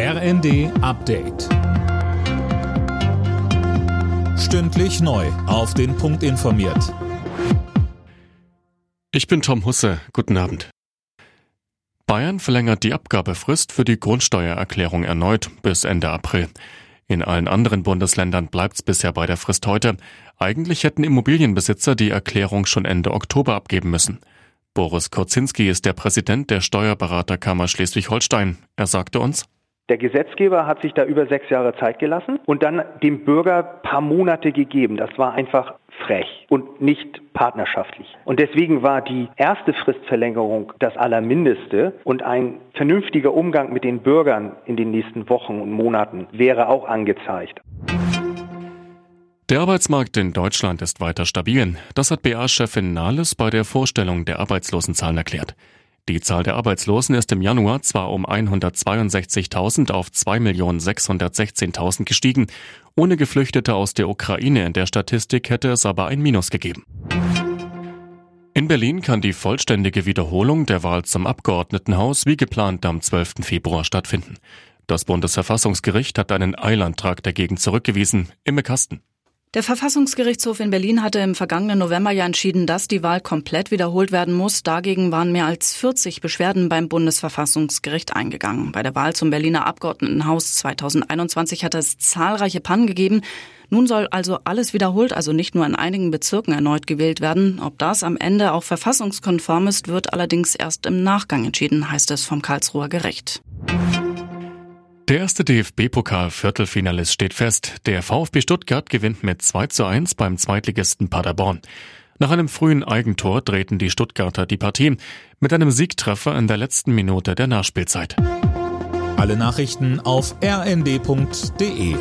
RND Update. Stündlich neu. Auf den Punkt informiert. Ich bin Tom Husse. Guten Abend. Bayern verlängert die Abgabefrist für die Grundsteuererklärung erneut bis Ende April. In allen anderen Bundesländern bleibt es bisher bei der Frist heute. Eigentlich hätten Immobilienbesitzer die Erklärung schon Ende Oktober abgeben müssen. Boris Korzinski ist der Präsident der Steuerberaterkammer Schleswig-Holstein. Er sagte uns, der Gesetzgeber hat sich da über sechs Jahre Zeit gelassen und dann dem Bürger paar Monate gegeben. Das war einfach frech und nicht partnerschaftlich. Und deswegen war die erste Fristverlängerung das Allermindeste und ein vernünftiger Umgang mit den Bürgern in den nächsten Wochen und Monaten wäre auch angezeigt. Der Arbeitsmarkt in Deutschland ist weiter stabil. Das hat BA-Chefin Nahles bei der Vorstellung der Arbeitslosenzahlen erklärt. Die Zahl der Arbeitslosen ist im Januar zwar um 162.000 auf 2.616.000 gestiegen. Ohne Geflüchtete aus der Ukraine in der Statistik hätte es aber ein Minus gegeben. In Berlin kann die vollständige Wiederholung der Wahl zum Abgeordnetenhaus wie geplant am 12. Februar stattfinden. Das Bundesverfassungsgericht hat einen Eilantrag dagegen zurückgewiesen. Imme Kasten. Der Verfassungsgerichtshof in Berlin hatte im vergangenen November ja entschieden, dass die Wahl komplett wiederholt werden muss. Dagegen waren mehr als 40 Beschwerden beim Bundesverfassungsgericht eingegangen. Bei der Wahl zum Berliner Abgeordnetenhaus 2021 hat es zahlreiche Pannen gegeben. Nun soll also alles wiederholt, also nicht nur in einigen Bezirken erneut gewählt werden. Ob das am Ende auch verfassungskonform ist, wird allerdings erst im Nachgang entschieden, heißt es vom Karlsruher Gericht. Der erste DFB-Pokal-Viertelfinalist steht fest. Der VfB Stuttgart gewinnt mit 2 zu 1 beim Zweitligisten Paderborn. Nach einem frühen Eigentor drehten die Stuttgarter die Partie mit einem Siegtreffer in der letzten Minute der Nachspielzeit. Alle Nachrichten auf rnd.de